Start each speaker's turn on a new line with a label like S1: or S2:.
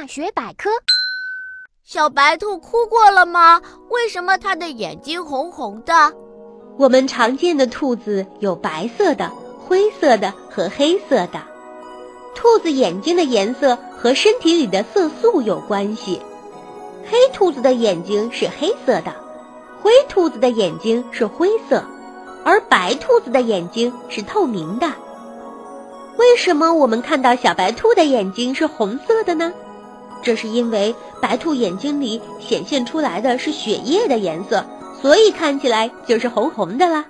S1: 大学百科：
S2: 小白兔哭过了吗？为什么它的眼睛红红的？
S3: 我们常见的兔子有白色的、灰色的和黑色的。兔子眼睛的颜色和身体里的色素有关系。黑兔子的眼睛是黑色的，灰兔子的眼睛是灰色，而白兔子的眼睛是透明的。为什么我们看到小白兔的眼睛是红色的呢？这是因为白兔眼睛里显现出来的是血液的颜色，所以看起来就是红红的啦。